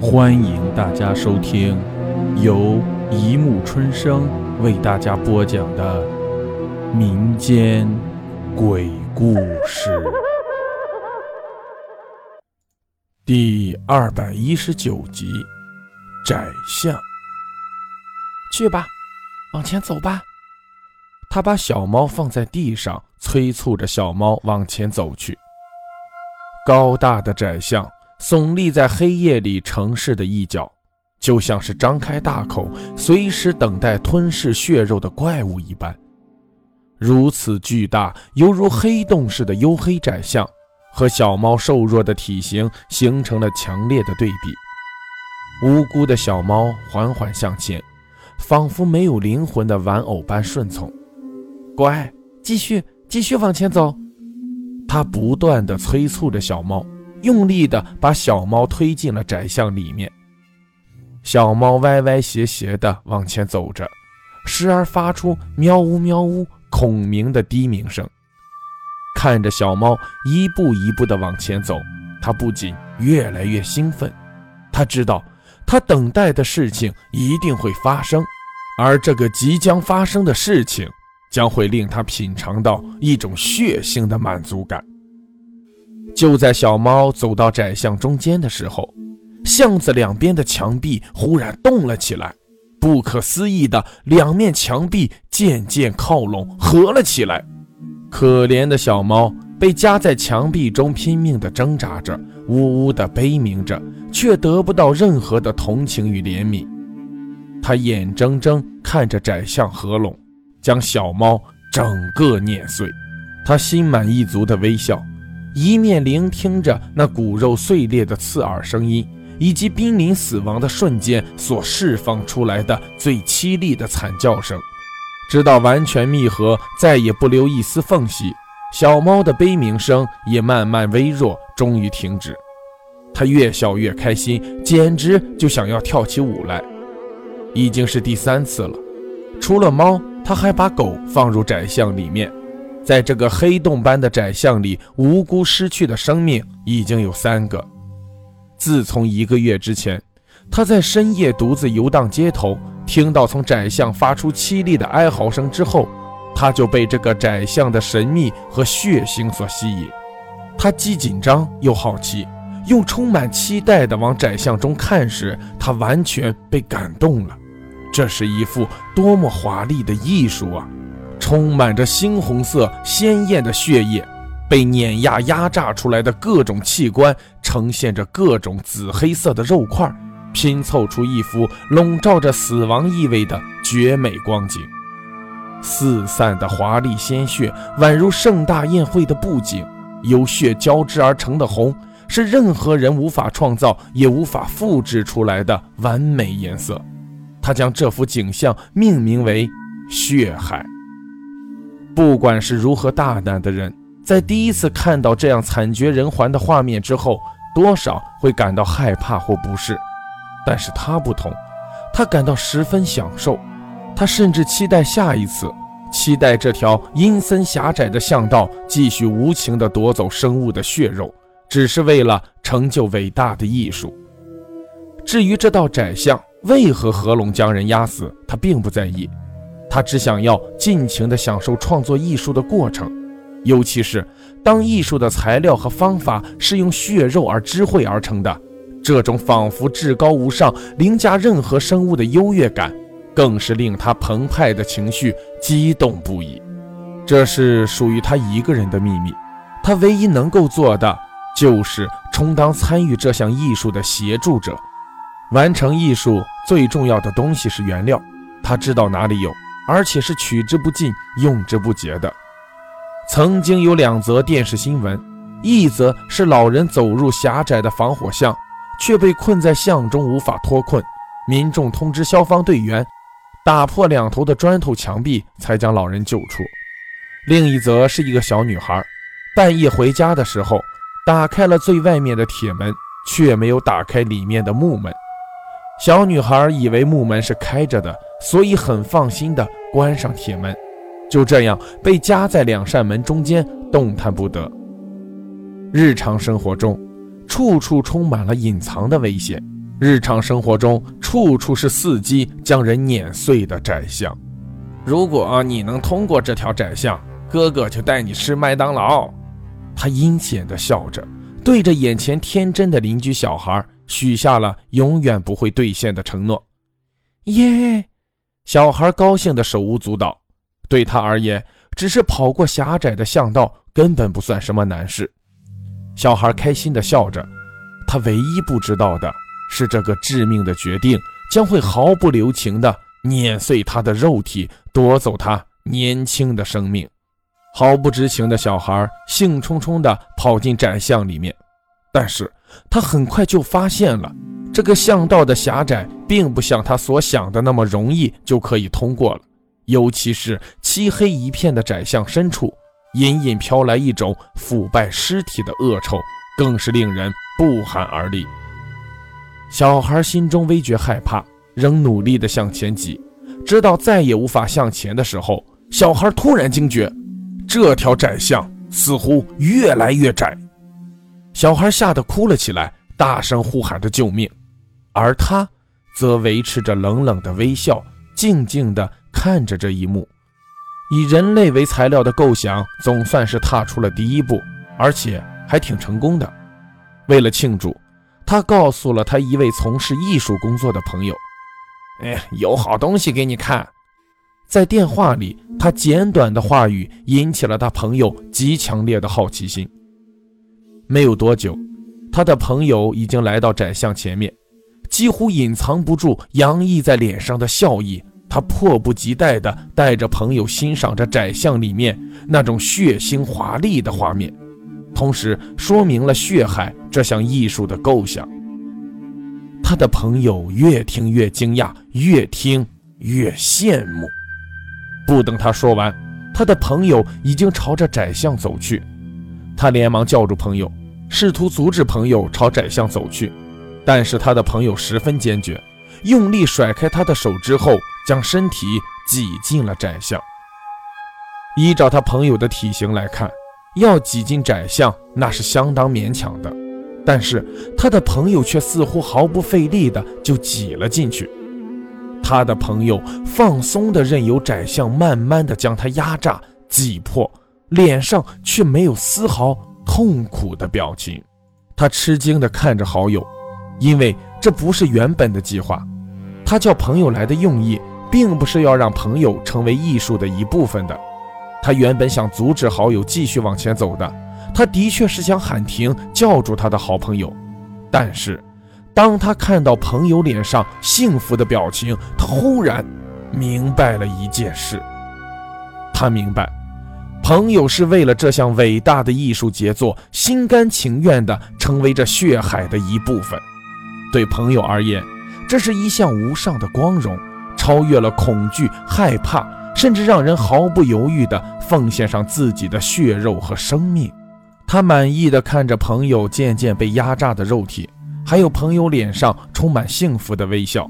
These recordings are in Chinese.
欢迎大家收听由一木春生为大家播讲的民间鬼故事第二百一十九集《窄巷》。去吧，往前走吧。他把小猫放在地上，催促着小猫往前走去。高大的窄巷。耸立在黑夜里城市的一角，就像是张开大口，随时等待吞噬血肉的怪物一般。如此巨大，犹如黑洞似的黝黑窄巷，和小猫瘦弱的体型形成了强烈的对比。无辜的小猫缓缓向前，仿佛没有灵魂的玩偶般顺从。乖，继续，继续往前走。他不断地催促着小猫。用力地把小猫推进了窄巷里面，小猫歪歪斜斜地往前走着，时而发出喵呜喵呜孔明的低鸣声。看着小猫一步一步地往前走，他不仅越来越兴奋。他知道，他等待的事情一定会发生，而这个即将发生的事情将会令他品尝到一种血腥的满足感。就在小猫走到窄巷中间的时候，巷子两边的墙壁忽然动了起来。不可思议的，两面墙壁渐渐靠拢，合了起来。可怜的小猫被夹在墙壁中，拼命地挣扎着，呜呜地悲鸣着，却得不到任何的同情与怜悯。它眼睁睁看着窄巷合拢，将小猫整个碾碎。它心满意足地微笑。一面聆听着那骨肉碎裂的刺耳声音，以及濒临死亡的瞬间所释放出来的最凄厉的惨叫声，直到完全密合，再也不留一丝缝隙，小猫的悲鸣声也慢慢微弱，终于停止。它越笑越开心，简直就想要跳起舞来。已经是第三次了，除了猫，它还把狗放入窄巷里面。在这个黑洞般的窄巷里，无辜失去的生命已经有三个。自从一个月之前，他在深夜独自游荡街头，听到从窄巷发出凄厉的哀嚎声之后，他就被这个窄巷的神秘和血腥所吸引。他既紧张又好奇，又充满期待地往窄巷中看时，他完全被感动了。这是一幅多么华丽的艺术啊！充满着猩红色鲜艳的血液，被碾压压榨出来的各种器官，呈现着各种紫黑色的肉块，拼凑出一幅笼罩着死亡意味的绝美光景。四散的华丽鲜血，宛如盛大宴会的布景，由血交织而成的红，是任何人无法创造也无法复制出来的完美颜色。他将这幅景象命名为“血海”。不管是如何大胆的人，在第一次看到这样惨绝人寰的画面之后，多少会感到害怕或不适。但是他不同，他感到十分享受，他甚至期待下一次，期待这条阴森狭窄的巷道继续无情地夺走生物的血肉，只是为了成就伟大的艺术。至于这道窄巷为何合拢将人压死，他并不在意。他只想要尽情地享受创作艺术的过程，尤其是当艺术的材料和方法是用血肉而智慧而成的，这种仿佛至高无上、凌驾任何生物的优越感，更是令他澎湃的情绪激动不已。这是属于他一个人的秘密，他唯一能够做的就是充当参与这项艺术的协助者。完成艺术最重要的东西是原料，他知道哪里有。而且是取之不尽、用之不竭的。曾经有两则电视新闻，一则是老人走入狭窄的防火巷，却被困在巷中无法脱困，民众通知消防队员，打破两头的砖头墙壁，才将老人救出。另一则是一个小女孩，半夜回家的时候，打开了最外面的铁门，却没有打开里面的木门。小女孩以为木门是开着的，所以很放心地关上铁门，就这样被夹在两扇门中间，动弹不得。日常生活中，处处充满了隐藏的危险，日常生活中处处是伺机将人碾碎的窄巷。如果你能通过这条窄巷，哥哥就带你吃麦当劳。他阴险地笑着，对着眼前天真的邻居小孩许下了永远不会兑现的承诺。耶！小孩高兴的手舞足蹈。对他而言，只是跑过狭窄的巷道，根本不算什么难事。小孩开心地笑着。他唯一不知道的是，这个致命的决定将会毫不留情地碾碎他的肉体，夺走他年轻的生命。毫不知情的小孩兴冲冲地跑进窄巷里面，但是他很快就发现了，这个巷道的狭窄并不像他所想的那么容易就可以通过了。尤其是漆黑一片的窄巷深处，隐隐飘来一种腐败尸体的恶臭，更是令人不寒而栗。小孩心中微觉害怕，仍努力地向前挤，直到再也无法向前的时候，小孩突然惊觉，这条窄巷似乎越来越窄。小孩吓得哭了起来，大声呼喊着救命，而他则维持着冷冷的微笑，静静地。看着这一幕，以人类为材料的构想总算是踏出了第一步，而且还挺成功的。为了庆祝，他告诉了他一位从事艺术工作的朋友：“哎，有好东西给你看。”在电话里，他简短的话语引起了他朋友极强烈的好奇心。没有多久，他的朋友已经来到窄巷前面，几乎隐藏不住洋溢在脸上的笑意。他迫不及待地带着朋友欣赏着窄巷里面那种血腥华丽的画面，同时说明了血海这项艺术的构想。他的朋友越听越惊讶，越听越羡慕。不等他说完，他的朋友已经朝着窄巷走去。他连忙叫住朋友，试图阻止朋友朝窄巷走去，但是他的朋友十分坚决，用力甩开他的手之后。将身体挤进了窄巷。依照他朋友的体型来看，要挤进窄巷那是相当勉强的，但是他的朋友却似乎毫不费力的就挤了进去。他的朋友放松的任由窄巷慢慢的将他压榨挤破，脸上却没有丝毫痛苦的表情。他吃惊的看着好友，因为这不是原本的计划。他叫朋友来的用意。并不是要让朋友成为艺术的一部分的，他原本想阻止好友继续往前走的，他的确是想喊停，叫住他的好朋友。但是，当他看到朋友脸上幸福的表情，他忽然明白了一件事。他明白，朋友是为了这项伟大的艺术杰作，心甘情愿地成为这血海的一部分。对朋友而言，这是一项无上的光荣。超越了恐惧、害怕，甚至让人毫不犹豫地奉献上自己的血肉和生命。他满意的看着朋友渐渐被压榨的肉体，还有朋友脸上充满幸福的微笑。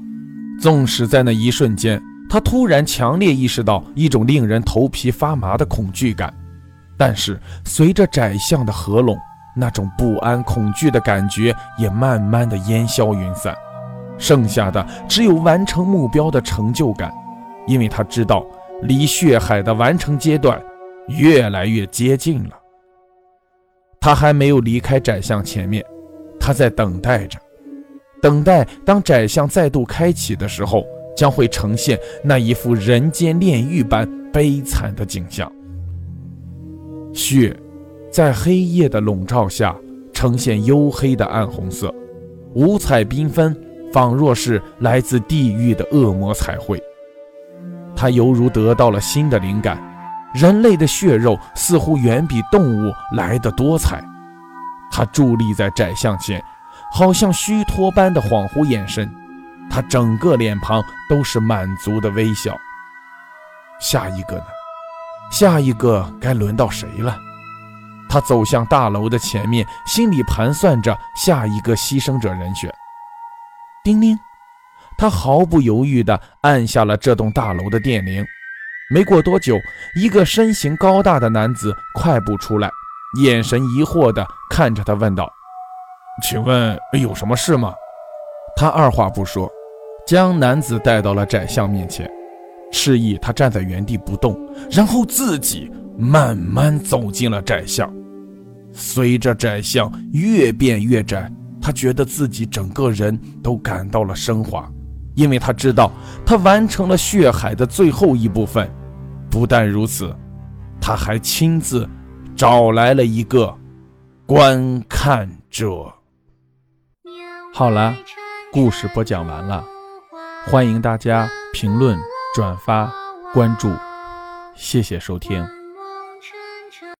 纵使在那一瞬间，他突然强烈意识到一种令人头皮发麻的恐惧感，但是随着窄巷的合拢，那种不安、恐惧的感觉也慢慢的烟消云散。剩下的只有完成目标的成就感，因为他知道离血海的完成阶段越来越接近了。他还没有离开窄巷前面，他在等待着，等待当窄巷再度开启的时候，将会呈现那一副人间炼狱般悲惨的景象。血在黑夜的笼罩下呈现黝黑的暗红色，五彩缤纷。仿若是来自地狱的恶魔彩绘，他犹如得到了新的灵感。人类的血肉似乎远比动物来得多彩。他伫立在窄巷前，好像虚脱般的恍惚眼神。他整个脸庞都是满足的微笑。下一个呢？下一个该轮到谁了？他走向大楼的前面，心里盘算着下一个牺牲者人选。叮铃，他毫不犹豫地按下了这栋大楼的电铃。没过多久，一个身形高大的男子快步出来，眼神疑惑地看着他，问道：“请问有什么事吗？”他二话不说，将男子带到了宰相面前，示意他站在原地不动，然后自己慢慢走进了宰相。随着窄巷越变越窄，他觉得自己整个人都感到了升华，因为他知道他完成了血海的最后一部分。不但如此，他还亲自找来了一个观看者。好了，故事播讲完了，欢迎大家评论、转发、关注，谢谢收听。